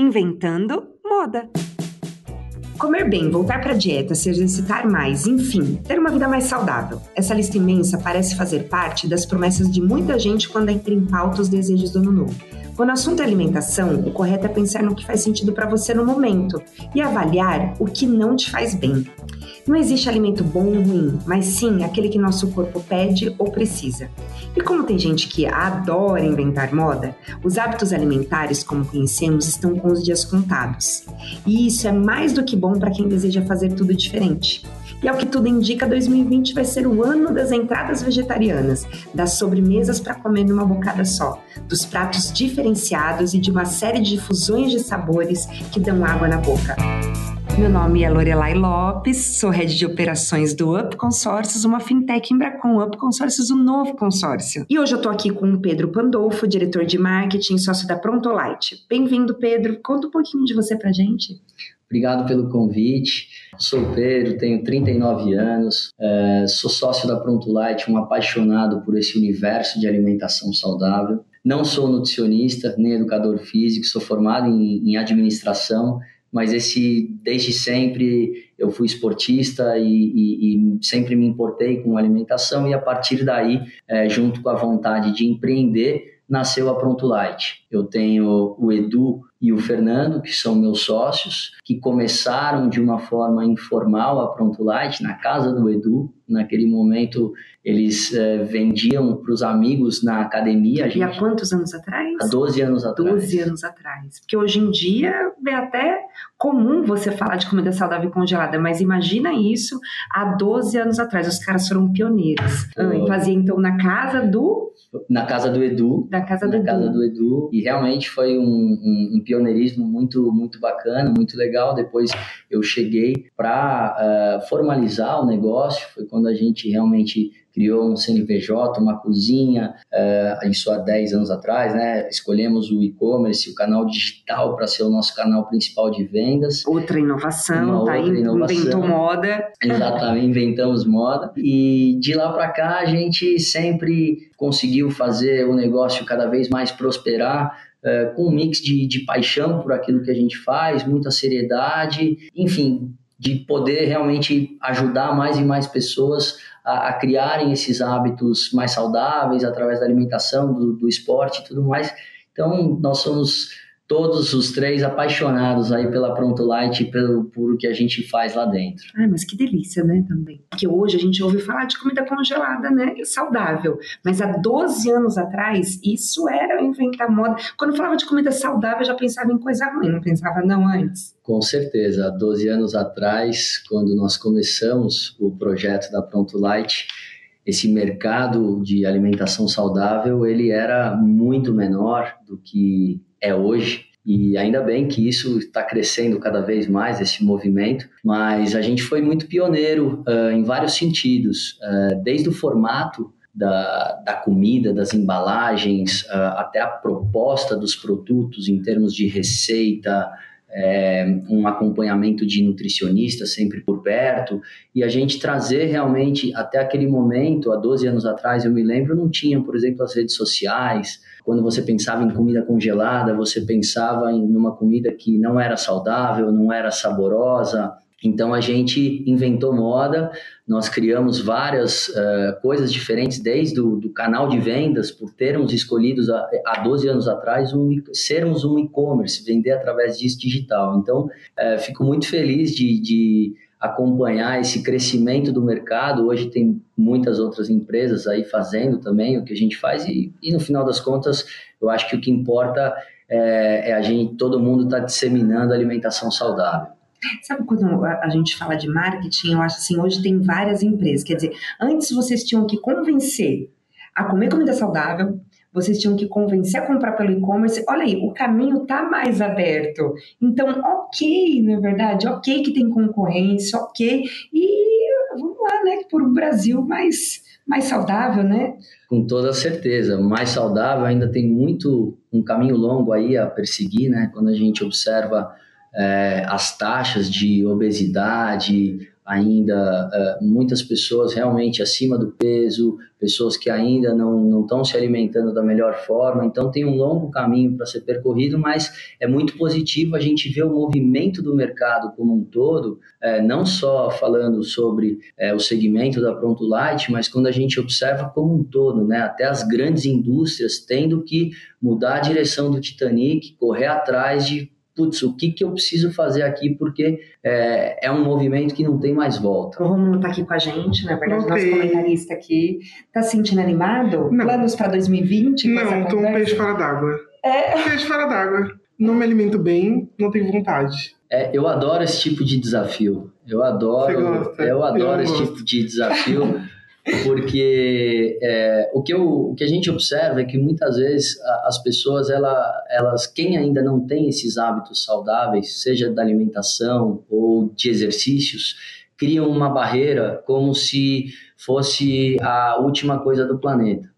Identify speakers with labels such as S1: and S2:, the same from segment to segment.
S1: Inventando Moda.
S2: Comer bem, voltar para a dieta, se exercitar mais, enfim, ter uma vida mais saudável. Essa lista imensa parece fazer parte das promessas de muita gente quando entra em pauta os desejos do ano novo. Quando o assunto é alimentação, o correto é pensar no que faz sentido para você no momento e avaliar o que não te faz bem. Não existe alimento bom ou ruim, mas sim aquele que nosso corpo pede ou precisa. E como tem gente que adora inventar moda, os hábitos alimentares, como conhecemos, estão com os dias contados. E isso é mais do que bom para quem deseja fazer tudo diferente. E ao que tudo indica, 2020 vai ser o ano das entradas vegetarianas, das sobremesas para comer numa bocada só, dos pratos diferenciados e de uma série de fusões de sabores que dão água na boca.
S1: Meu nome é Lorelai Lopes, sou head de operações do Up Consórcios, uma fintech em Bracon, Up Consórcios, o um novo consórcio. E hoje eu tô aqui com o Pedro Pandolfo, diretor de marketing, sócio da Prontolite. Bem-vindo, Pedro. Conta um pouquinho de você pra gente.
S3: Obrigado pelo convite. Sou Pedro, tenho 39 anos, é, sou sócio da Prontolite, um apaixonado por esse universo de alimentação saudável. Não sou nutricionista nem educador físico, sou formado em, em administração mas esse desde sempre eu fui esportista e, e, e, sempre me importei com alimentação e a partir daí, é, junto com a vontade de empreender, nasceu a Pronto Light. Eu tenho o Edu e o Fernando, que são meus sócios, que começaram de uma forma informal a Pronto Light, na casa do Edu. Naquele momento, eles é, vendiam para os amigos na academia.
S2: Gente, e há quantos anos atrás?
S3: Há 12 anos atrás.
S2: 12 anos atrás. Porque hoje em dia é até comum você falar de comida saudável congelada, mas imagina isso há 12 anos atrás. Os caras foram pioneiros. Oh. Fazia então na casa do
S3: na casa do Edu.
S2: Da casa
S3: do
S2: na
S3: Edu. casa do Edu. E realmente foi um, um, um, pioneirismo muito, muito bacana, muito legal. Depois eu cheguei para uh, eh, formalizar o negócio. Foi quando a gente realmente criou um CNPJ, uma cozinha, uh, isso há 10 anos atrás, né? Escolhemos o e-commerce, o canal digital para ser o nosso canal principal de vendas.
S2: Outra inovação, tá aí, inovação. inventou moda.
S3: Exatamente, inventamos moda. E de lá para cá a gente sempre conseguiu fazer o negócio cada vez mais prosperar, uh, com um mix de, de paixão por aquilo que a gente faz, muita seriedade, enfim, de poder realmente ajudar mais e mais pessoas a, a criarem esses hábitos mais saudáveis através da alimentação, do, do esporte e tudo mais. Então, nós somos todos os três apaixonados aí pela Pronto Light e pelo, por o que a gente faz lá dentro.
S2: Ai, mas que delícia, né, também. Porque hoje a gente ouve falar de comida congelada, né, saudável. Mas há 12 anos atrás, isso era inventar moda. Quando falava de comida saudável, eu já pensava em coisa ruim, não pensava não antes?
S3: Com certeza. Há 12 anos atrás, quando nós começamos o projeto da Pronto Light, esse mercado de alimentação saudável, ele era muito menor do que é hoje. E ainda bem que isso está crescendo cada vez mais, esse movimento, mas a gente foi muito pioneiro uh, em vários sentidos, uh, desde o formato da, da comida, das embalagens, uh, até a proposta dos produtos em termos de receita, é, um acompanhamento de nutricionista sempre por perto, e a gente trazer realmente, até aquele momento, há 12 anos atrás, eu me lembro, não tinha, por exemplo, as redes sociais, quando você pensava em comida congelada, você pensava em uma comida que não era saudável, não era saborosa, então a gente inventou moda, nós criamos várias uh, coisas diferentes, desde o do canal de vendas, por termos escolhidos há, há 12 anos atrás um, sermos um e-commerce, vender através disso digital. Então uh, fico muito feliz de, de acompanhar esse crescimento do mercado. Hoje tem muitas outras empresas aí fazendo também o que a gente faz e, e no final das contas eu acho que o que importa é, é a gente, todo mundo está disseminando alimentação saudável.
S2: Sabe quando a gente fala de marketing, eu acho assim, hoje tem várias empresas, quer dizer, antes vocês tinham que convencer a comer comida saudável, vocês tinham que convencer a comprar pelo e-commerce. Olha aí, o caminho está mais aberto. Então, ok, não é verdade? Ok que tem concorrência, ok. E vamos lá, né? Por um Brasil mais, mais saudável, né?
S3: Com toda certeza. Mais saudável ainda tem muito, um caminho longo aí a perseguir, né? Quando a gente observa é, as taxas de obesidade, ainda uh, muitas pessoas realmente acima do peso, pessoas que ainda não estão se alimentando da melhor forma. Então, tem um longo caminho para ser percorrido, mas é muito positivo a gente ver o movimento do mercado como um todo, é, não só falando sobre é, o segmento da Pronto Light, mas quando a gente observa como um todo, né, até as grandes indústrias tendo que mudar a direção do Titanic, correr atrás de putz, o que, que eu preciso fazer aqui, porque é, é um movimento que não tem mais volta.
S2: O Romulo está aqui com a gente, na verdade, Voltei. nosso comentarista aqui. Tá se sentindo animado?
S4: Não.
S2: Planos para 2020?
S4: Não, tô um peixe fora d'água.
S2: É.
S4: Peixe fora d'água. Não me alimento bem, não tenho vontade.
S3: É, eu adoro esse tipo de desafio. Eu adoro, eu adoro eu esse gosto. tipo de desafio. porque é, o, que eu, o que a gente observa é que muitas vezes as pessoas, ela, elas, quem ainda não tem esses hábitos saudáveis, seja da alimentação ou de exercícios, criam uma barreira como se fosse a última coisa do planeta.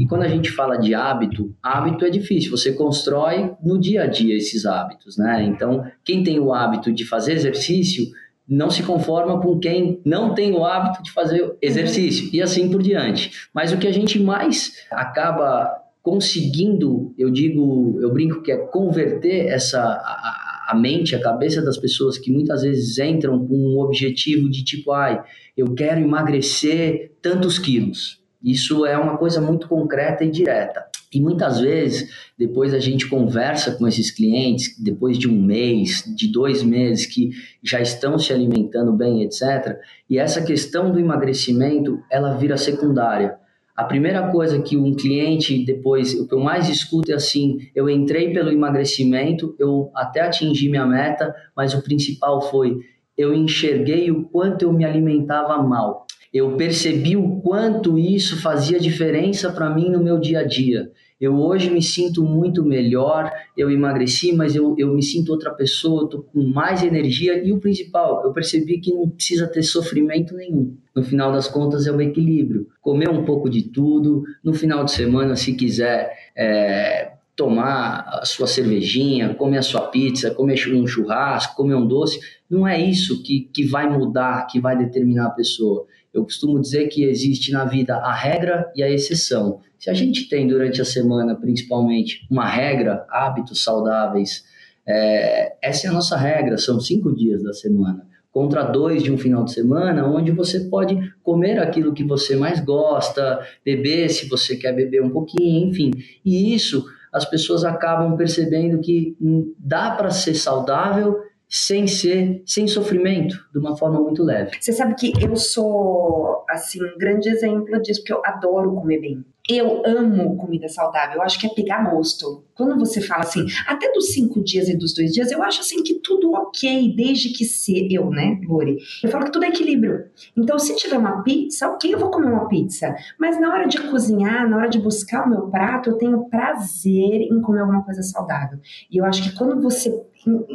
S3: E quando a gente fala de hábito, hábito é difícil, você constrói no dia a dia esses hábitos, né? Então, quem tem o hábito de fazer exercício não se conforma com quem não tem o hábito de fazer exercício e assim por diante. Mas o que a gente mais acaba conseguindo, eu digo, eu brinco que é converter essa a, a mente, a cabeça das pessoas que muitas vezes entram com um objetivo de tipo, ai, eu quero emagrecer tantos quilos. Isso é uma coisa muito concreta e direta. E muitas vezes, depois a gente conversa com esses clientes, depois de um mês, de dois meses, que já estão se alimentando bem, etc. E essa questão do emagrecimento, ela vira secundária. A primeira coisa que um cliente, depois, o que eu mais escuto é assim: eu entrei pelo emagrecimento, eu até atingi minha meta, mas o principal foi eu enxerguei o quanto eu me alimentava mal eu percebi o quanto isso fazia diferença para mim no meu dia a dia. Eu hoje me sinto muito melhor, eu emagreci, mas eu, eu me sinto outra pessoa, estou com mais energia e o principal, eu percebi que não precisa ter sofrimento nenhum. No final das contas é o equilíbrio. Comer um pouco de tudo, no final de semana, se quiser é, tomar a sua cervejinha, comer a sua pizza, comer um churrasco, comer um doce, não é isso que, que vai mudar, que vai determinar a pessoa. Eu costumo dizer que existe na vida a regra e a exceção. Se a gente tem durante a semana, principalmente, uma regra, hábitos saudáveis, é, essa é a nossa regra, são cinco dias da semana. Contra dois de um final de semana, onde você pode comer aquilo que você mais gosta, beber se você quer beber um pouquinho, enfim. E isso as pessoas acabam percebendo que hum, dá para ser saudável sem ser, sem sofrimento, de uma forma muito leve.
S2: Você sabe que eu sou, assim, um grande exemplo disso, porque eu adoro comer bem. Eu amo comida saudável, eu acho que é pegar gosto. Quando você fala assim, até dos cinco dias e dos dois dias, eu acho assim que tudo ok, desde que se eu, né, Lori? Eu falo que tudo é equilíbrio. Então, se tiver uma pizza, ok, eu vou comer uma pizza. Mas na hora de cozinhar, na hora de buscar o meu prato, eu tenho prazer em comer alguma coisa saudável. E eu acho que quando você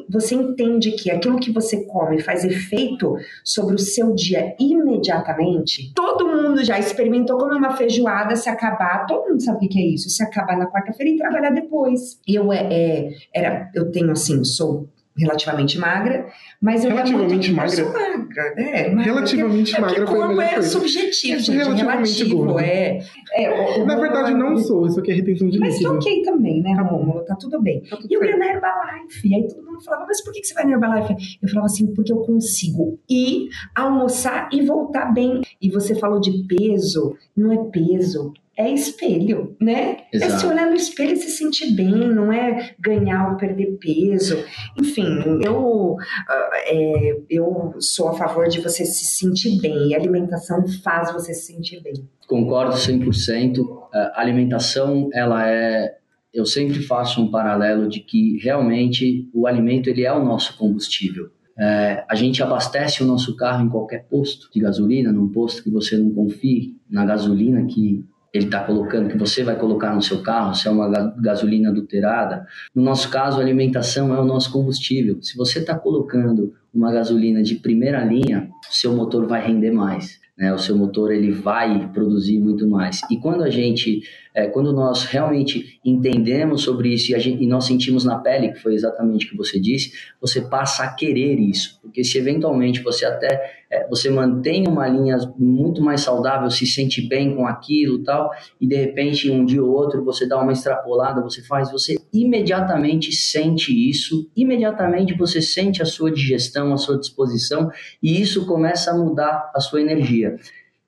S2: você entende que aquilo que você come faz efeito sobre o seu dia imediatamente, todo mundo já experimentou comer uma feijoada se acabar, todo mundo sabe o que é isso, se acabar na quarta-feira e trabalhar depois. Eu é, é, era, eu tenho assim, sou relativamente magra, mas eu
S4: relativamente magra.
S2: Eu magra, né? Magra,
S4: relativamente
S2: é,
S4: magra foi a melhor
S2: é
S4: coisa.
S2: subjetivo, é gente, relativamente relativo, é,
S4: é Na verdade não sou, isso aqui é retenção de
S2: mas
S4: líquido.
S2: Mas ok também, né, tá Rômulo? Tá tudo bem. Tá tudo e eu ia na Herbalife, aí todo mundo falava, mas por que você vai na Herbalife? Eu falava assim, porque eu consigo ir, almoçar e voltar bem. E você falou de peso, não é peso, é espelho, né? Exato. É se olhar no espelho e se sentir bem, não é ganhar ou perder peso. Enfim, eu, é, eu sou a favor de você se sentir bem e a alimentação faz você se sentir bem.
S3: Concordo 100%. A alimentação, ela é eu sempre faço um paralelo de que realmente o alimento ele é o nosso combustível. É, a gente abastece o nosso carro em qualquer posto de gasolina, num posto que você não confie na gasolina que ele está colocando, que você vai colocar no seu carro, se é uma gasolina adulterada. No nosso caso, a alimentação é o nosso combustível. Se você está colocando uma gasolina de primeira linha, seu motor vai render mais né? O seu motor ele vai produzir muito mais. E quando a gente, é, quando nós realmente entendemos sobre isso e, gente, e, nós sentimos na pele, que foi exatamente o que você disse, você passa a querer isso. Porque se eventualmente você até é, você mantém uma linha muito mais saudável, se sente bem com aquilo tal, e de repente um dia ou outro você dá uma extrapolada, você faz, você imediatamente sente isso, imediatamente você sente a sua digestão, a sua disposição, e isso começa a mudar a sua energia.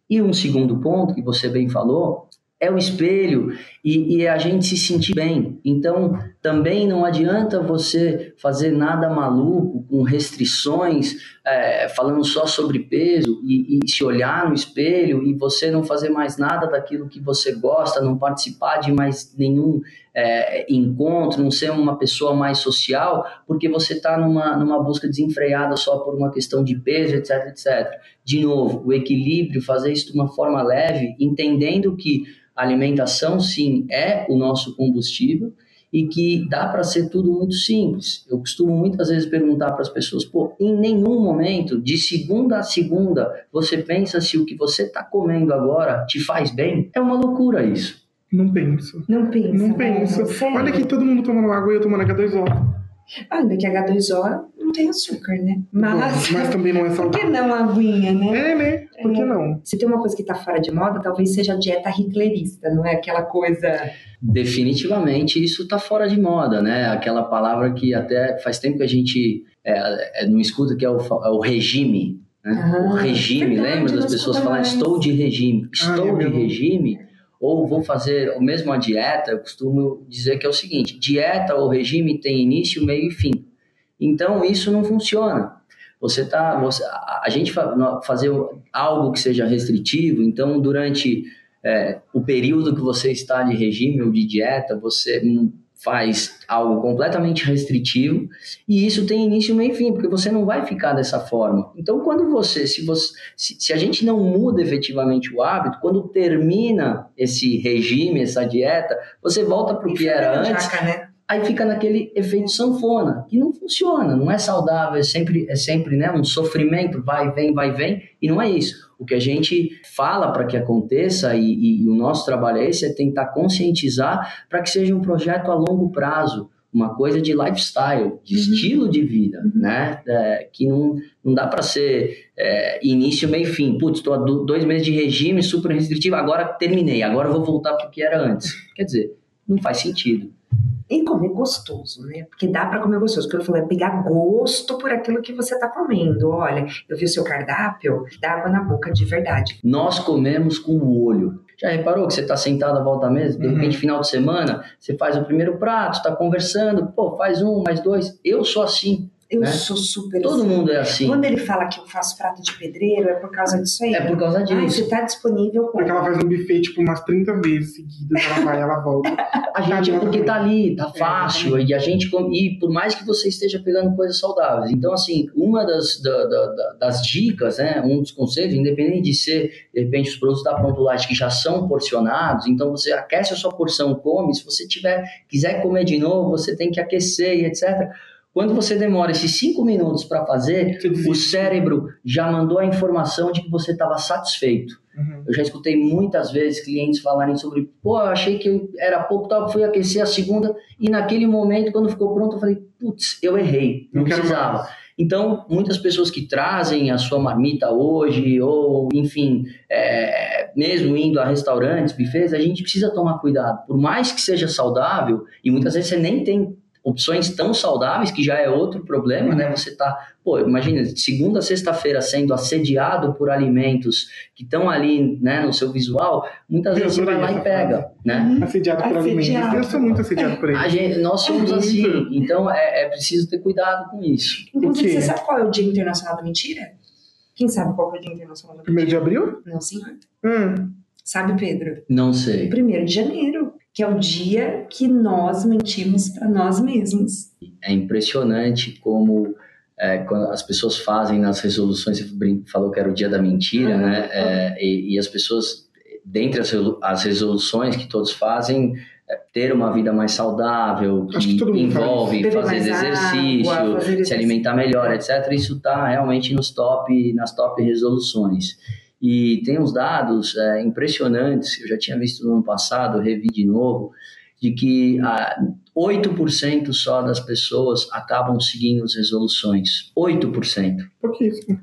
S3: E um segundo ponto que você bem falou é o espelho e, e, a gente se sentir bem. Então, também não adianta você fazer nada maluco, com restrições, é, falando só sobre peso e, e, se olhar no espelho e você não fazer mais nada daquilo que você gosta, não participar de mais nenhum é, encontro, não ser uma pessoa mais social, porque você está numa, numa busca desenfreada só por uma questão de peso, etc, etc. De novo, o equilíbrio, fazer isso de uma forma leve, entendendo que a alimentação, sim, é o nosso combustível e que dá para ser tudo muito simples. Eu costumo muitas vezes perguntar para as pessoas: pô, em nenhum momento, de segunda a segunda, você pensa se o que você está comendo agora te faz bem? É uma loucura isso.
S4: Não penso.
S2: Não penso.
S4: Não penso. Olha que todo mundo tomando água e eu tomando H2O.
S2: Ainda que H2O não tem açúcar, né?
S4: Mas, mas também não é saudável.
S2: Por que não a aguinha, né?
S4: É, né? Por que é. não?
S2: Se tem uma coisa que tá fora de moda, talvez seja a dieta hitlerista, não é aquela coisa...
S3: Definitivamente isso tá fora de moda, né? Aquela palavra que até faz tempo que a gente é, é, não escuta, que é o, é o regime. Né? o regime, verdade, lembra das pessoas falarem estou de regime? Estou Ai, de regime ou vou fazer a mesma dieta, eu costumo dizer que é o seguinte: dieta ou regime tem início, meio e fim. Então isso não funciona. Você tá, você, a gente fazer algo que seja restritivo, então durante é, o período que você está de regime ou de dieta, você faz algo completamente restritivo e isso tem início, meio e fim, porque você não vai ficar dessa forma. Então, quando você, se você, se, se a gente não muda efetivamente o hábito, quando termina esse regime, essa dieta, você volta para o que era antes. Né? Aí fica naquele efeito sanfona, que não funciona, não é saudável, é sempre, é sempre né, um sofrimento, vai, vem, vai, vem, e não é isso. O que a gente fala para que aconteça, e, e, e, o nosso trabalho é esse, é tentar conscientizar para que seja um projeto a longo prazo, uma coisa de lifestyle, de uhum. estilo de vida, uhum. né? É, que não, não dá para ser é, início, meio fim. Putz, estou há dois meses de regime super restritivo, agora terminei, agora vou voltar para o que era antes. Quer dizer, não faz sentido.
S2: E comer gostoso, né? Porque dá para comer gostoso. Porque eu falei, é pegar gosto por aquilo que você tá comendo. Olha, eu vi o seu cardápio, dá água na boca de verdade.
S3: Nós comemos com o olho. Já reparou que você está sentado à volta da mesa, de repente, uhum. final de semana, você faz o primeiro prato, está conversando, pô, faz um, mais dois. Eu sou assim.
S2: Eu né? sou super
S3: Todo
S2: assim.
S3: mundo é assim.
S2: Quando ele fala que eu faço prato de pedreiro, é por causa disso aí.
S3: É por causa disso. Ah,
S2: você tá disponível.
S4: Porque ela faz um buffet, tipo, umas 30 vezes seguidas. Ela vai, ela volta.
S3: a gente, é porque tá ali, tá é, fácil. É, e a gente, e por mais que você esteja pegando coisas saudáveis. Então, assim, uma das, da, da, das dicas, né, um dos conselhos, independente de ser, de repente, os produtos da Pronto Light que já são porcionados, então você aquece a sua porção, come. Se você tiver, quiser comer de novo, você tem que aquecer e etc quando você demora esses cinco minutos para fazer, o cérebro já mandou a informação de que você estava satisfeito. Uhum. Eu já escutei muitas vezes clientes falarem sobre, pô, eu achei que era pouco, tal, fui aquecer a segunda e naquele momento, quando ficou pronto, eu falei, putz, eu errei, não, não precisava. Então, muitas pessoas que trazem a sua marmita hoje, ou enfim, é, mesmo indo a restaurantes, bufês, a gente precisa tomar cuidado. Por mais que seja saudável, e muitas vezes você nem tem opções tão saudáveis, que já é outro problema, né? Você tá, pô, imagina, segunda a sexta-feira sendo assediado por alimentos que estão ali, né, no seu visual, muitas vezes você vai lá e pega, né?
S4: Uhum. Assediado por alimentos. Eu sou muito assediado por eles.
S3: Gente, nós somos é assim, então é, é, preciso ter cuidado com isso.
S2: Inclusive, você sabe qual é o Dia Internacional da Mentira? Quem sabe qual é o Dia Internacional da Mentira?
S4: Primeiro de abril?
S2: Não, senhor. Hum. Sabe, Pedro?
S3: Não sei.
S2: Primeiro de janeiro que é o dia que nós mentimos para nós mesmos.
S3: É impressionante como é, quando as pessoas fazem nas resoluções, você falou que era o dia da mentira, uhum. né? É, e, e, as pessoas, dentre as, as resoluções que todos fazem, é ter uma vida mais saudável, que, que envolve fazer exercício, água, fazer se alimentar melhor, etc. Isso está realmente nos top, nas top resoluções. E tem uns dados é, impressionantes, eu já tinha visto no ano passado, revi de novo, de que ah, 8% só das pessoas acabam seguindo as resoluções. 8%.
S4: Pouquíssimo.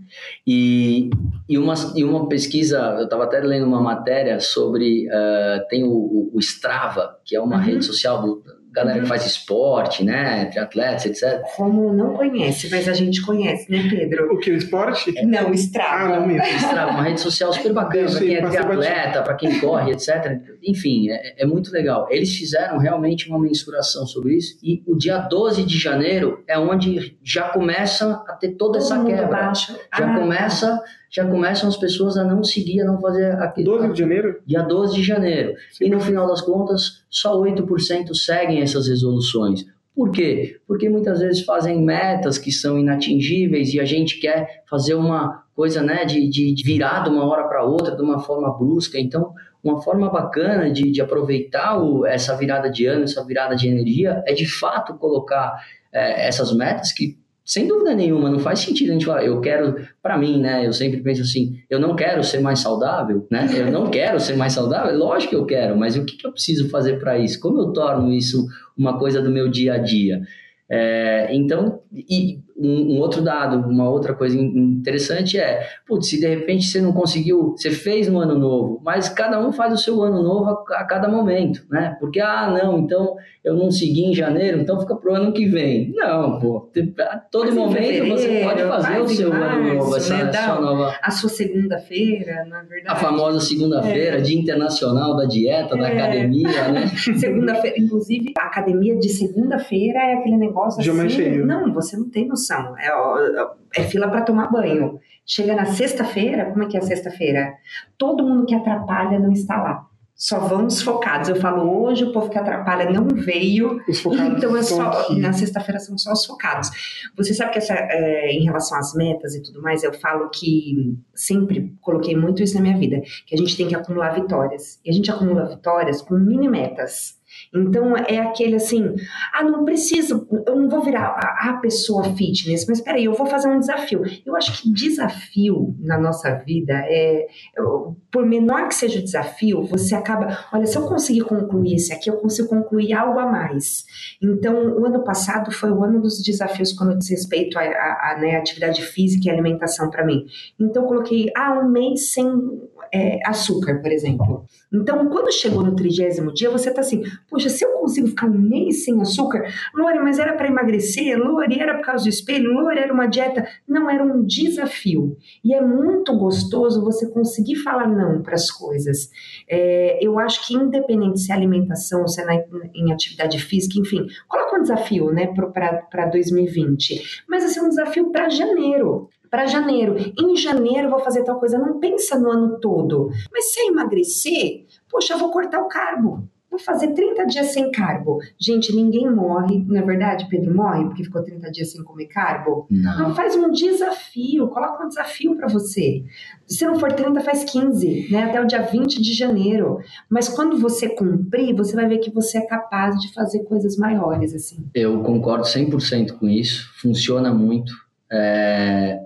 S3: E, e, uma, e uma pesquisa, eu estava até lendo uma matéria sobre. Uh, tem o, o, Strava, que é uma uhum. rede social galera uhum. que faz esporte, né? Triatletas, etc.
S2: Como não conhece, mas a gente conhece, né, Pedro?
S4: O que? O esporte?
S2: Não, o Strava.
S3: Ah, não mesmo. Strava, uma rede social super bacana para quem é triatleta, para quem corre, etc. Enfim, é, é, muito legal. Eles fizeram realmente uma mensuração sobre isso e o dia 12 de janeiro é onde já começa a ter toda
S2: Todo
S3: essa quebra.
S2: Baixo.
S3: Já ah, começa... Tá já começam as pessoas a não seguir, a não fazer aquilo.
S4: 12 de janeiro?
S3: Dia 12 de janeiro. Sim. E no final das contas, só 8% seguem essas resoluções. Por quê? Porque muitas vezes fazem metas que são inatingíveis e a gente quer fazer uma coisa né, de, de virar de uma hora para outra, de uma forma brusca. Então, uma forma bacana de, de aproveitar o, essa virada de ano, essa virada de energia, é de fato colocar é, essas metas que sem dúvida nenhuma, não faz sentido a gente falar, eu quero, para mim, né? Eu sempre penso assim, eu não quero ser mais saudável, né? Eu não quero ser mais saudável, lógico que eu quero, mas o que, que eu preciso fazer para isso? Como eu torno isso uma coisa do meu dia a dia? É, então, e um, um, outro dado, uma outra coisa interessante é, putz, se de repente você não conseguiu, você fez no ano novo, mas cada um faz o seu ano novo a, a cada momento, né? Porque, ah, não, então eu não segui em janeiro, então fica pro ano que vem. Não, pô, a todo momento você pode fazer o seu março, ano novo, essa, né?
S2: sua nova... A sua segunda-feira, na verdade.
S3: A famosa segunda-feira, é. Dia Internacional da Dieta, é. da academia, né?
S2: segunda-feira, inclusive, a academia de segunda-feira é aquele negócio
S4: Já
S2: assim... Não, você não tem noção. É, é fila para tomar banho. Chega na sexta-feira, como é que é a sexta-feira? Todo mundo que atrapalha não está lá. Só vamos focados. Eu falo, hoje o povo que atrapalha não veio, então é só. Aqui. Na sexta-feira são só os focados. Você sabe que essa, é, em relação às metas e tudo mais, eu falo que sempre coloquei muito isso na minha vida, que a gente tem que acumular vitórias. E a gente acumula vitórias com mini metas. Então é aquele assim, ah, não preciso, eu não vou virar a, a, pessoa fitness, mas peraí, eu vou fazer um desafio. Eu acho que desafio na nossa vida é, por menor que seja o desafio, você acaba, olha, se eu conseguir concluir esse aqui, eu consigo concluir algo a mais. Então, o ano passado foi o ano dos desafios quando diz respeito à né, atividade física e alimentação para mim. Então, eu coloquei, ah, um mês sem é, açúcar, por exemplo. Então, quando chegou no trigésimo dia, você tá assim, poxa, se eu consigo ficar um mês sem açúcar, Lore, mas era para emagrecer, Lore, era por causa do espelho, Lore, era uma dieta. Não, era um desafio. E é muito gostoso você conseguir falar não para as coisas. É, eu acho que independente se é alimentação, se é na, em atividade física, enfim, coloca um desafio, né, para 2020. Mas assim, um desafio para janeiro para janeiro. Em janeiro eu vou fazer tal coisa. Não pensa no ano todo. Mas se eu emagrecer, poxa, eu vou cortar o carbo. Vou fazer 30 dias sem carbo. Gente, ninguém morre. Na é verdade, Pedro morre porque ficou 30 dias sem comer carbo?
S3: Não.
S2: não faz um desafio. Coloca um desafio para você. Se não for 30, faz 15, né? Até o dia 20 de janeiro. Mas quando você cumprir, você vai ver que você é capaz de fazer coisas maiores, assim.
S3: Eu concordo 100% com isso. Funciona muito. É,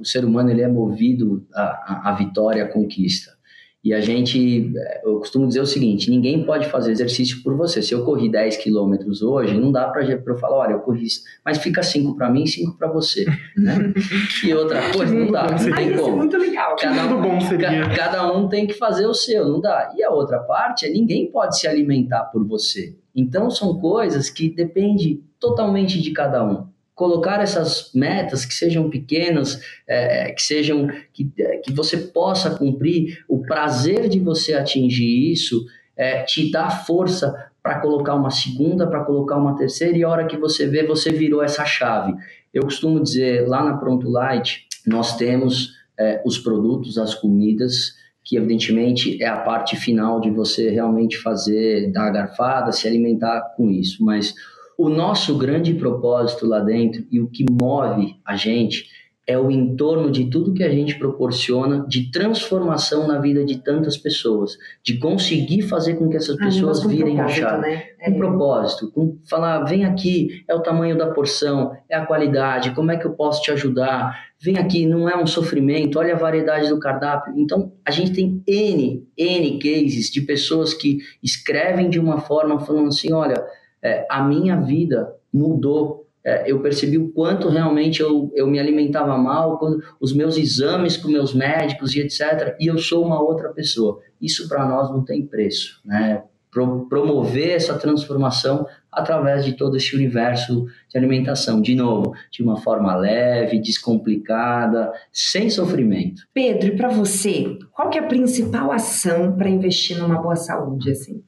S3: o ser humano ele é movido à, à vitória, à conquista. E a gente, eu costumo dizer o seguinte: ninguém pode fazer exercício por você. Se eu corri 10 quilômetros hoje, não dá para eu falar, olha, eu corri, mas fica 5 para mim e 5 para você. Né? e outra coisa, não dá. Não tem
S2: como. muito legal.
S3: Cada um, bom seria. cada um tem que fazer o seu, não dá. E a outra parte é ninguém pode se alimentar por você. Então são coisas que dependem totalmente de cada um colocar essas metas que sejam pequenas, é, que sejam que, que você possa cumprir, o prazer de você atingir isso é, te dá força para colocar uma segunda, para colocar uma terceira e a hora que você vê você virou essa chave. Eu costumo dizer lá na Pronto Light nós temos é, os produtos, as comidas que evidentemente é a parte final de você realmente fazer, dar a garfada, se alimentar com isso, mas o nosso grande propósito lá dentro e o que move a gente é o entorno de tudo que a gente proporciona de transformação na vida de tantas pessoas, de conseguir fazer com que essas pessoas ah, virem a chave. Né? Com é. propósito, com falar, vem aqui, é o tamanho da porção, é a qualidade, como é que eu posso te ajudar? Vem aqui, não é um sofrimento, olha a variedade do cardápio. Então, a gente tem N, N cases de pessoas que escrevem de uma forma falando assim, olha, é, a minha vida mudou é, eu percebi o quanto realmente eu, eu me alimentava mal, quando, os meus exames com meus médicos e etc. E eu sou uma outra pessoa. Isso para nós não tem preço, né? Pro, promover essa transformação através de todo esse universo de alimentação, de novo, de uma forma leve, descomplicada, sem sofrimento.
S2: Pedro, e para você, qual que é a principal ação para investir numa boa saúde assim?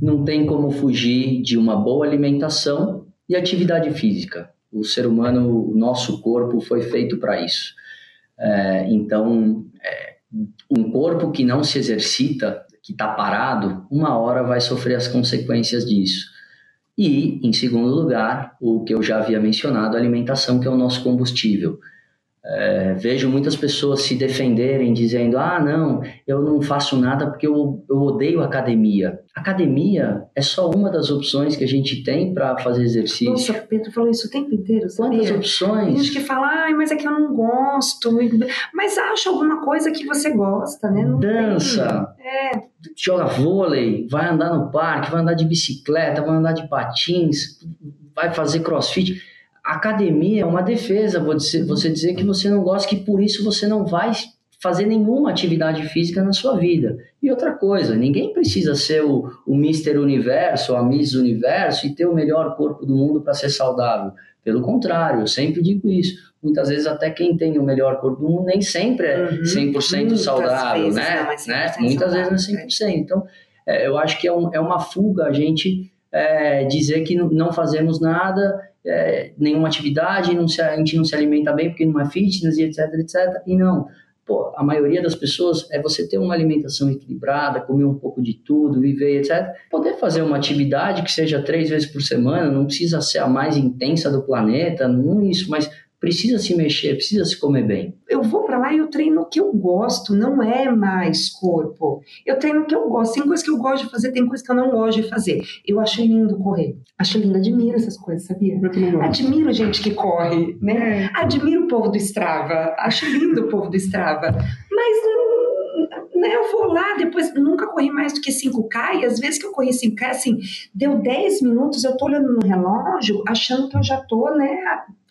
S3: Não tem como fugir de uma boa alimentação e atividade física. O ser humano, o nosso corpo foi feito para isso. É, então, é, um corpo que não se exercita, que está parado, uma hora vai sofrer as consequências disso. E, em segundo lugar, o que eu já havia mencionado, a alimentação, que é o nosso combustível. É, vejo muitas pessoas se defenderem dizendo: ah, não, eu não faço nada porque eu, eu odeio academia. Academia é só uma das opções que a gente tem para fazer exercício.
S2: Nossa, Pedro falou isso o tempo inteiro. Sabia?
S3: Quantas opções?
S2: Tem gente que fala, ai, mas é que eu não gosto. Mas acha alguma coisa que você gosta, né? Não
S3: Dança. É. Joga vôlei, vai andar no parque, vai andar de bicicleta, vai andar de patins, vai fazer crossfit academia é uma defesa, você dizer que você não gosta, que por isso você não vai fazer nenhuma atividade física na sua vida. E outra coisa, ninguém precisa ser o, o Mr. Universo, a Miss Universo e ter o melhor corpo do mundo para ser saudável. Pelo contrário, eu sempre digo isso. Muitas vezes até quem tem o melhor corpo do mundo nem sempre é uhum. 100% Muitas saudável, vezes, né? Não, é né? Muitas saudável, vezes não é 100%. É. Então, é, eu acho que é, um, é uma fuga a gente é, dizer que não fazemos nada é, nenhuma atividade, não se, a gente não se alimenta bem porque não é fitness e etc, etc. E não, pô, a maioria das pessoas é você ter uma alimentação equilibrada, comer um pouco de tudo, viver, etc. Poder fazer uma atividade que seja três vezes por semana, não precisa ser a mais intensa do planeta, não isso, mas precisa se mexer, precisa se comer bem.
S2: Eu vou para lá e eu treino o que eu gosto, não é mais corpo. Eu treino o que eu gosto. Tem coisas que eu gosto de fazer, tem coisas que eu não gosto de fazer. Eu acho lindo correr. Acho lindo, admiro essas coisas, sabia? Admiro gente que corre, né? É. Admiro o povo do Strava. Acho lindo o povo do Strava. Mas né, eu vou lá, depois nunca corri mais do que 5K, e às vezes que eu corri 5K, assim, deu 10 minutos, eu tô olhando no relógio, achando que eu já tô, né,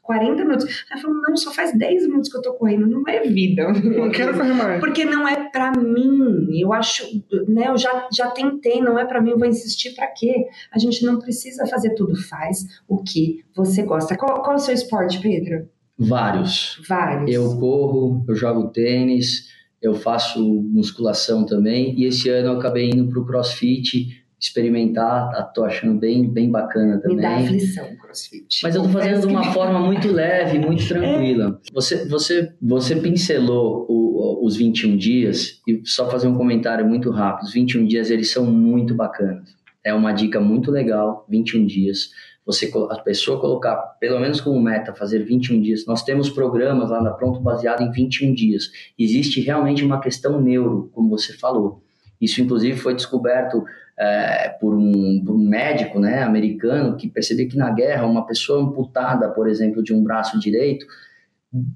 S2: 40 minutos. Ela falou, não, só faz 10 minutos que eu tô correndo, não é vida.
S4: Não quero correr mais.
S2: Porque não é para mim. Eu acho, né, eu já, já tentei, não é para mim, eu vou insistir para quê? A gente não precisa fazer tudo, faz o que você gosta. Qual, qual é o seu esporte, Pedro?
S3: Vários.
S2: Vários.
S3: Eu corro, eu jogo tênis, eu faço musculação também, e esse ano eu acabei indo pro CrossFit, experimentar, tá, tô achando bem, bem bacana também.
S2: Me dá aflição o crossfit.
S3: Mas eu tô fazendo de uma forma muito leve, muito tranquila. É. Você, você, você pincelou o, os 21 dias, e só fazer um comentário muito rápido, os 21 dias eles são muito bacanas. É uma dica muito legal, 21 dias. Você, a pessoa colocar, pelo menos como meta, fazer 21 dias. Nós temos programas lá na Pronto baseado em 21 dias. Existe realmente uma questão neuro, como você falou. Isso, inclusive, foi descoberto é, por, um, por, um, médico né, americano que percebeu que na guerra uma pessoa amputada, por exemplo, de um braço direito,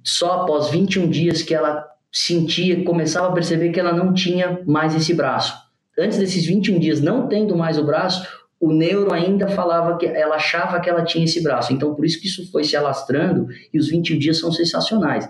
S3: só após 21 dias que ela sentia, começava a perceber que ela não tinha mais esse braço. Antes desses 21 dias, não tendo mais o braço, o neuro ainda falava que ela achava que ela tinha esse braço. Então, por isso que isso foi se alastrando e os 21 dias são sensacionais.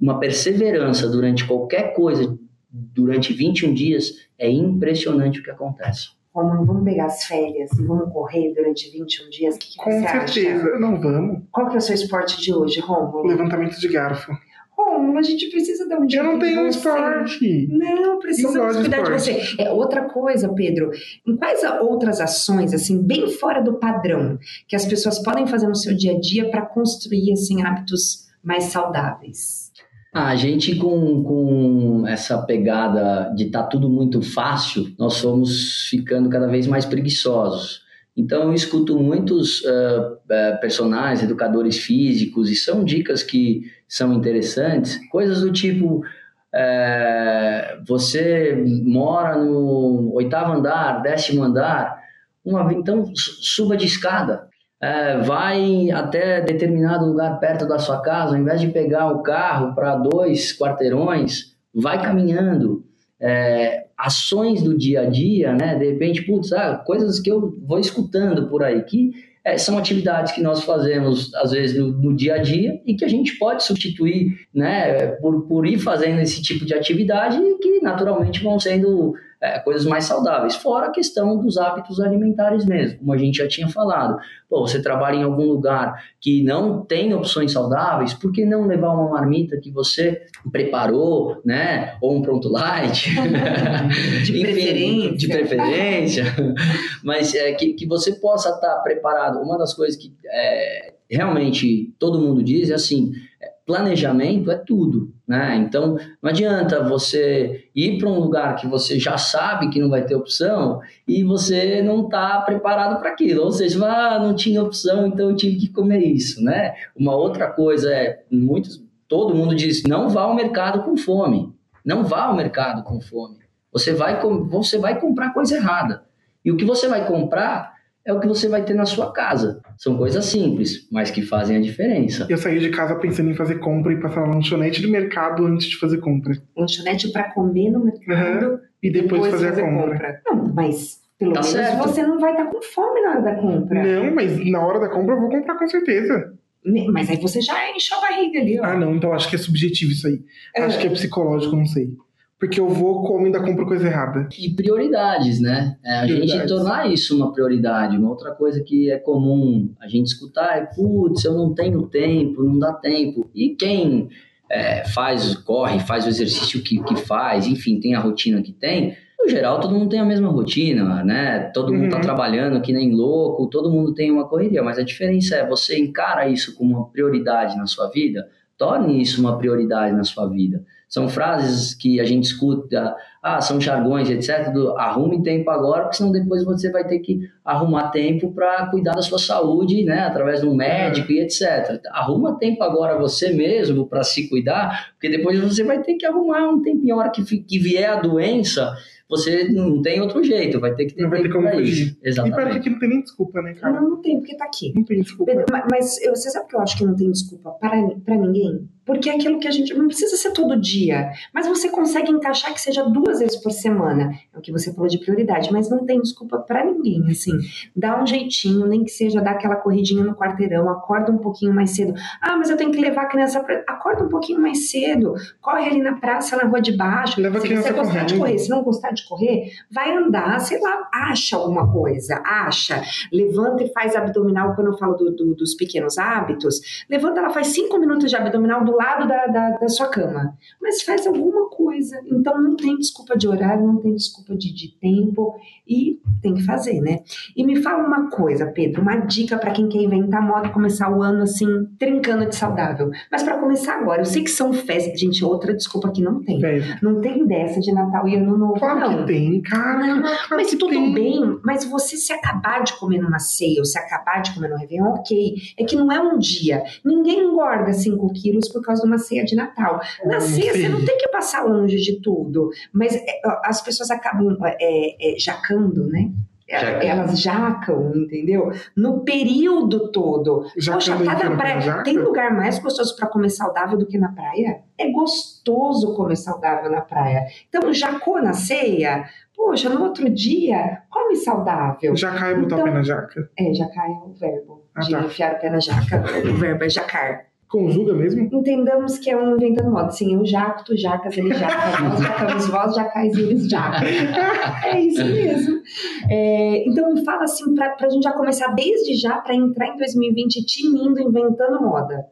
S3: Uma perseverança durante qualquer coisa, durante 21 dias, é impressionante o que acontece.
S2: Romulo, vamos pegar as férias e vamos correr durante 21 dias? O que, que
S4: Com certeza,
S2: acha?
S4: não vamos.
S2: Qual que é o seu esporte de hoje, Romulo?
S4: Levantamento de garfo.
S2: Romulo, a gente precisa dar um dia
S4: Eu não tenho esporte.
S2: Não, precisamos cuidar de, de você. É outra coisa, Pedro. Em quais outras ações, assim, bem fora do padrão, que as pessoas podem fazer no seu dia a dia para construir, assim, hábitos mais saudáveis?
S3: Ah, a gente com, com essa pegada de estar tá tudo muito fácil, nós fomos ficando cada vez mais preguiçosos. Então, eu escuto muitos uh, uh, personagens, educadores físicos, e são dicas que são interessantes, coisas do tipo. Você mora no oitavo andar, décimo andar, uma, então suba de escada, é, vai até determinado lugar perto da sua casa, ao invés de pegar o carro para dois quarteirões, vai caminhando. É, ações do dia a dia, né? De repente, putz, ah, coisas que eu vou escutando por aí, que é, são atividades que nós fazemos, às vezes, no, no, dia a dia e que a gente pode substituir, né? Por, por ir fazendo esse tipo de atividade que, naturalmente, vão sendo é, coisas mais saudáveis, fora a questão dos hábitos alimentares mesmo, como a gente já tinha falado. Pô, você trabalha em algum lugar que não tem opções saudáveis, por que não levar uma marmita que você preparou, né? Ou um pronto light?
S2: de Enfim, preferência.
S3: De preferência. Mas é, que, que você possa estar preparado. Uma das coisas que é, realmente todo mundo diz é assim, planejamento é tudo, né? Então, não adianta você ir para um lugar que você já sabe que não vai ter opção e você não está preparado para aquilo. Ou seja, ah, não tinha opção, então eu tive que comer isso, né? Uma outra coisa é, muitos, todo mundo diz, não vá ao mercado com fome. Não vá ao mercado com fome. Você vai, você vai comprar coisa errada. E o que você vai comprar é o que você vai ter na sua casa. São coisas simples, mas que fazem a diferença.
S4: Eu saí de casa pensando em fazer compra e passar na lanchonete de mercado antes de fazer compra.
S2: Lanchonete para comer no mercado
S4: uhum. e depois, depois fazer, fazer, a compra. compra.
S2: Não, mas pelo tá menos certo. você não vai estar tá com fome na hora da compra.
S4: Não, mas na hora da compra eu vou comprar com certeza.
S2: Mas aí você já enche a barriga ali, ó.
S4: Ah, não, então acho que é subjetivo isso aí. É. Acho que é psicológico, não sei porque eu vou, como ainda compro coisa errada.
S3: E prioridades, né? É, a prioridades. gente tornar isso uma prioridade. Uma outra coisa que é comum a gente escutar é, putz, eu não tenho tempo, não dá tempo. E quem é, faz, corre, faz o exercício que, que faz, enfim, tem a rotina que tem, no geral, todo mundo tem a mesma rotina, né? Todo mundo está uhum. trabalhando que nem louco, todo mundo tem uma correria, mas a diferença é você encara isso como uma prioridade na sua vida, torne isso uma prioridade na sua vida. São frases que a gente escuta, ah, são jargões, etc. Do, arrume tempo agora, porque senão depois você vai ter que arrumar tempo para cuidar da sua saúde, né, através de um médico e etc. Arruma tempo agora você mesmo para se cuidar, porque depois você vai ter que arrumar um tempinho, a hora que, que vier a doença, você não tem outro jeito, vai ter que ter
S4: não
S3: tempo
S4: para isso. Exatamente. E parece que não tem nem desculpa, né, cara?
S2: Não, não tem, porque tá aqui.
S4: Não tem desculpa.
S2: Pedro, mas eu, você sabe que eu acho que não tem desculpa para, para ninguém? Porque é aquilo que a gente. Não precisa ser todo dia, mas você consegue encaixar que seja duas vezes por semana. É o que você falou de prioridade, mas não tem desculpa para ninguém, assim. Dá um jeitinho, nem que seja dar aquela corridinha no quarteirão, acorda um pouquinho mais cedo. Ah, mas eu tenho que levar a criança pra. Acorda um pouquinho mais cedo, corre ali na praça, na rua de baixo.
S4: Leva
S2: se
S4: a criança
S2: você gostar
S4: correndo.
S2: de correr, se não gostar de correr, vai andar, sei lá, acha alguma coisa, acha. Levanta e faz abdominal, quando eu falo do, do, dos pequenos hábitos, levanta, ela faz cinco minutos de abdominal do lado da, da, da sua cama. Mas faz alguma coisa. Então não tem desculpa de horário, não tem desculpa de, de tempo e tem que fazer, né? E me fala uma coisa, Pedro, uma dica para quem quer inventar moda e começar o ano assim, trincando de saudável. Mas para começar agora, eu sei que são festas, gente, outra desculpa que não tem.
S4: É.
S2: Não tem dessa de Natal e Ano Novo,
S4: claro
S2: não.
S4: que tem, cara. Não, claro
S2: mas tudo
S4: tem.
S2: bem, mas você se acabar de comer numa ceia ou se acabar de comer no Réveillon, ok. É que não é um dia. Ninguém engorda 5 quilos por causa de uma ceia de Natal. Na ceia, você não tem que passar longe de tudo. Mas é, as pessoas acabam é, é, jacando, né?
S3: Jaca.
S2: Elas jacam, entendeu? No período todo. Poxa, tá na praia. Tem lugar mais gostoso para comer saudável do que na praia? É gostoso comer saudável na praia. Então, jacou na ceia? Poxa, no outro dia, come saudável.
S4: Jacar é botar então, o pé na jaca?
S2: É, jacar é o verbo. Ah, de tá. enfiar o pé na jaca. O verbo é jacar.
S4: Conjuga mesmo?
S2: Entendamos que é um inventando moda. Sim, eu jacto, jacas, ele jaca, nós jacamos vós, jacais eles jacam. é isso mesmo. É, então me fala assim, para a gente já começar desde já, para entrar em 2020 tinindo, inventando moda.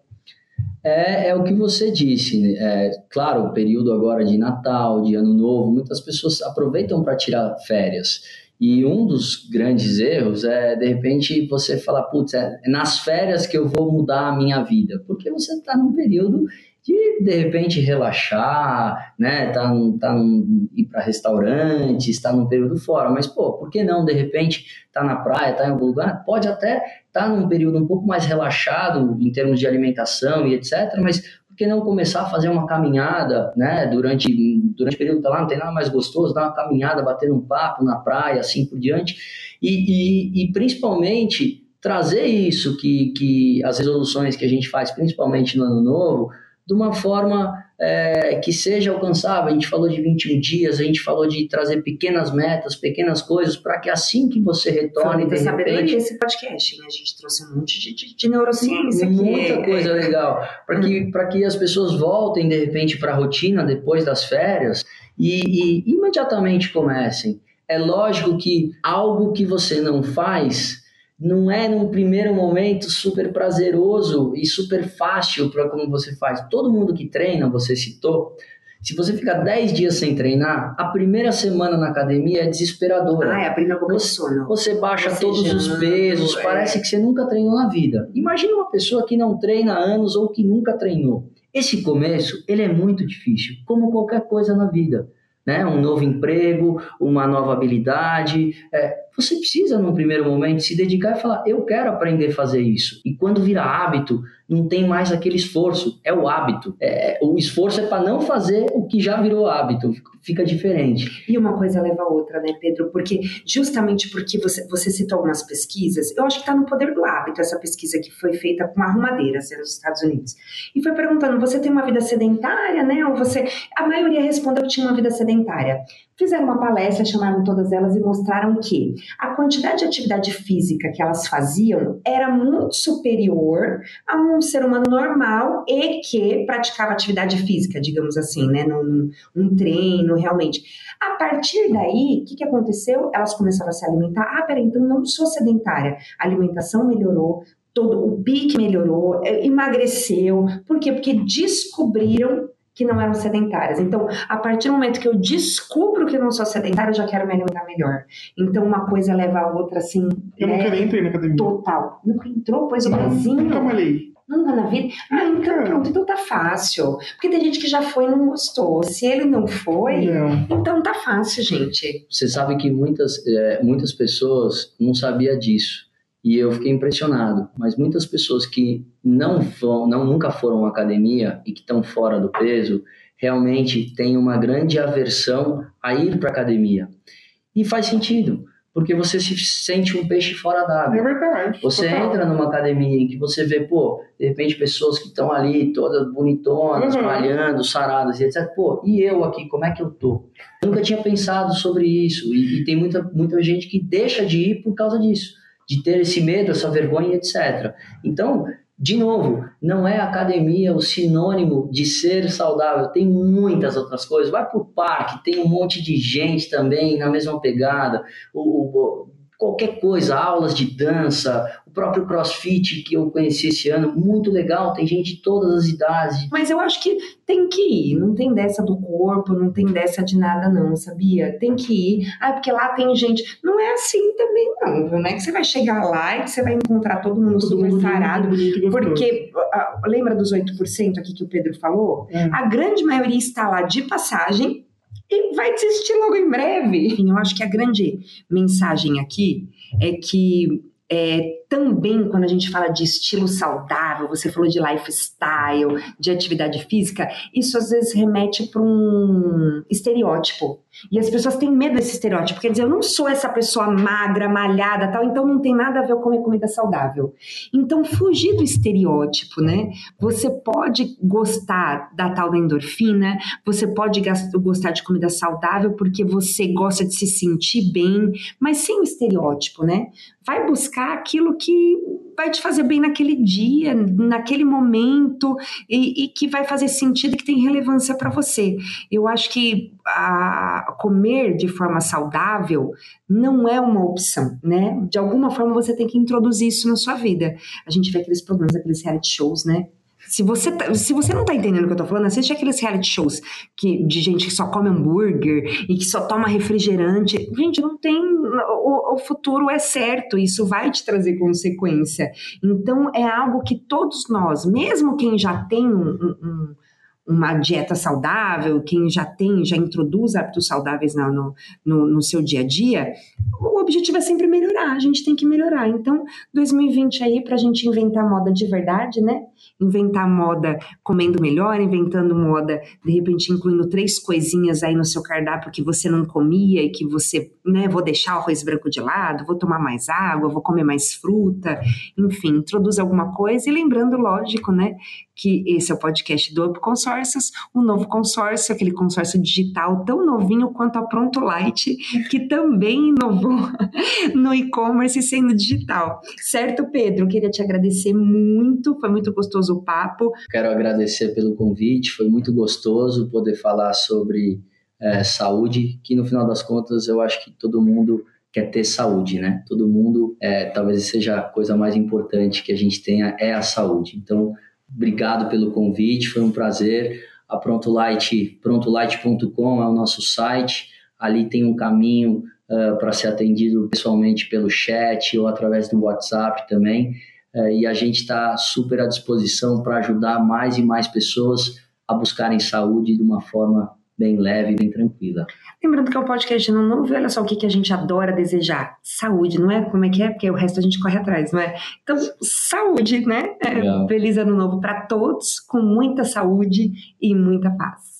S3: É, é o que você disse. Né? É, claro, o período agora de Natal, de Ano Novo, muitas pessoas aproveitam para tirar férias. E um dos grandes erros é, de repente, você falar, putz, é nas férias que eu vou mudar a minha vida. Porque você está num período de de repente relaxar, né? Tá, tá num, ir para restaurante, estar num período fora, mas pô, por que não de repente tá na praia, tá em algum lugar? Pode até estar tá num período um pouco mais relaxado em termos de alimentação e etc, mas que não começar a fazer uma caminhada, né? Durante durante o período tá lá, não tem nada mais gostoso, dar uma caminhada, bater um papo na praia, assim por diante, e, e, e principalmente trazer isso que, que as resoluções que a gente faz, principalmente no ano novo, de uma forma é, que seja alcançável. A gente falou de 21 dias, a gente falou de trazer pequenas metas, pequenas coisas, para que assim que você retorne.
S2: Foi de repente, esse podcast, né? A gente trouxe um monte de, de, de neurociência
S3: aqui. Muita coisa legal. Para que, hum. que as pessoas voltem, de repente, para a rotina depois das férias e, e imediatamente comecem. É lógico que algo que você não faz não é num primeiro momento super prazeroso e super fácil para como você faz. Todo mundo que treina, você citou, se você ficar 10 dias sem treinar, a primeira semana na academia é desesperadora.
S2: Ah, é a primeira
S3: você, você baixa você todos os pesos, é. parece que você nunca treinou na vida. Imagina uma pessoa que não treina há anos ou que nunca treinou. Esse começo, ele é muito difícil, como qualquer coisa na vida. Né? Um novo emprego, uma nova habilidade. É, você precisa, num primeiro momento, se dedicar e falar: eu quero aprender a fazer isso. E quando vira hábito, não tem mais aquele esforço, é o hábito. É, o esforço é para não fazer o que já virou hábito, fica diferente.
S2: E uma coisa leva a outra, né, Pedro? Porque justamente porque você, você citou algumas pesquisas, eu acho que está no poder do hábito essa pesquisa que foi feita com arrumadeiras nos Estados Unidos. E foi perguntando: você tem uma vida sedentária, né? Ou você. A maioria respondeu que tinha uma vida sedentária. Fizeram uma palestra, chamaram todas elas e mostraram que a quantidade de atividade física que elas faziam era muito superior a um ser humano normal e que praticava atividade física, digamos assim, né? Num, num treino, realmente. A partir daí, o que, que aconteceu? Elas começaram a se alimentar. Ah, peraí, então não sou sedentária. A alimentação melhorou, todo o pique melhorou, eh, emagreceu. Por quê? Porque descobriram que não eram sedentárias. Então, a partir do momento que eu descubro que eu não sou sedentária, eu já quero me alimentar melhor. Então, uma coisa leva a outra, assim.
S4: Eu né? nunca nem entrei na academia.
S2: Total. Nunca entrou, pois o pezinho.
S4: Nunca malhei.
S2: Nunca na vida? Ah, então pronto, então tá fácil. Porque tem gente que já foi e não gostou. Se ele não foi, não. então tá fácil, gente.
S3: Você sabe que muitas, é, muitas pessoas não sabiam disso e eu fiquei impressionado. Mas muitas pessoas que não vão, não nunca foram à academia e que estão fora do peso, realmente têm uma grande aversão a ir para academia. E faz sentido, porque você se sente um peixe fora d'água.
S4: É verdade.
S3: Você total. entra numa academia em que você vê, pô, de repente pessoas que estão ali todas bonitonas, uhum. malhando, saradas e etc. Pô, e eu aqui, como é que eu tô? Eu nunca tinha pensado sobre isso e, e tem muita, muita gente que deixa de ir por causa disso de ter esse medo, essa vergonha, etc. Então, de novo, não é academia o sinônimo de ser saudável, tem muitas outras coisas. Vai para o parque, tem um monte de gente também na mesma pegada. O, o, qualquer coisa, aulas de dança, o próprio CrossFit que eu conheci esse ano, muito legal, tem gente de todas as idades.
S2: Mas eu acho que tem que ir, não tem dessa do corpo, não tem dessa de nada não, sabia? Tem que ir. Ah, porque lá tem gente. Não é assim também não, não é que você vai chegar lá e que você vai encontrar todo mundo todo super mundo sarado, porque uh, lembra dos 8% aqui que o Pedro falou? É. A grande maioria está lá de passagem e vai desistir logo em breve. Eu acho que a grande mensagem aqui é que é, também quando a gente fala de estilo saudável, você falou de lifestyle, de atividade física, isso às vezes remete para um estereótipo. E as pessoas têm medo desse estereótipo. Quer dizer, eu não sou essa pessoa magra, malhada, tal, então não tem nada a ver com comer comida saudável. Então, fugir do estereótipo, né? Você pode gostar da tal da endorfina, você pode gostar de comida saudável porque você gosta de se sentir bem, mas sem o estereótipo, né? Vai buscar aquilo que vai te fazer bem naquele dia, naquele momento e, e que vai fazer sentido, que tem relevância para você. Eu acho que a comer de forma saudável não é uma opção, né? De alguma forma você tem que introduzir isso na sua vida. A gente vê aqueles programas, aqueles reality shows, né? Se você, tá, se você não tá entendendo o que eu tô falando, assiste aqueles reality shows que, de gente que só come hambúrguer e que só toma refrigerante. Gente, não tem. O, o futuro é certo, isso vai te trazer consequência. Então, é algo que todos nós, mesmo quem já tem um, um uma dieta saudável, quem já tem, já introduz hábitos saudáveis no, no, no, seu dia a dia, o objetivo é sempre melhorar, a gente tem que melhorar. Então, 2020 aí para a gente inventar moda de verdade, né? Inventar moda comendo melhor, inventando moda, de repente incluindo três coisinhas aí no seu cardápio que você não comia e que você, né, vou deixar o arroz branco de lado, vou tomar mais água, vou comer mais fruta, enfim, introduz alguma coisa e lembrando, lógico, né, que esse é o podcast do Up Consórcios, um novo consórcio, aquele consórcio digital tão novinho quanto a Pronto Light, que também inovou no e-commerce sendo digital. Certo, Pedro? Queria te agradecer muito, foi muito gostoso o papo.
S3: Quero agradecer pelo convite, foi muito gostoso poder falar sobre é, saúde, que no final das contas eu acho que todo mundo quer ter saúde, né? Todo mundo, é, talvez seja a coisa mais importante que a gente tenha é a saúde. Então, Obrigado pelo convite, foi um prazer. A Prontolight, prontolight.com é o nosso site. Ali tem um caminho uh, para ser atendido pessoalmente pelo chat ou através do WhatsApp também. Uh, e a gente está super à disposição para ajudar mais e mais pessoas a buscarem saúde de uma forma bem leve, bem tranquila.
S2: Lembrando que é um podcast não novo, olha só o que, que a gente adora desejar. Saúde, não é? Como é que é? Porque o resto a gente corre atrás, não é? Então, saúde, né? É, feliz ano novo para todos, com muita saúde e muita paz.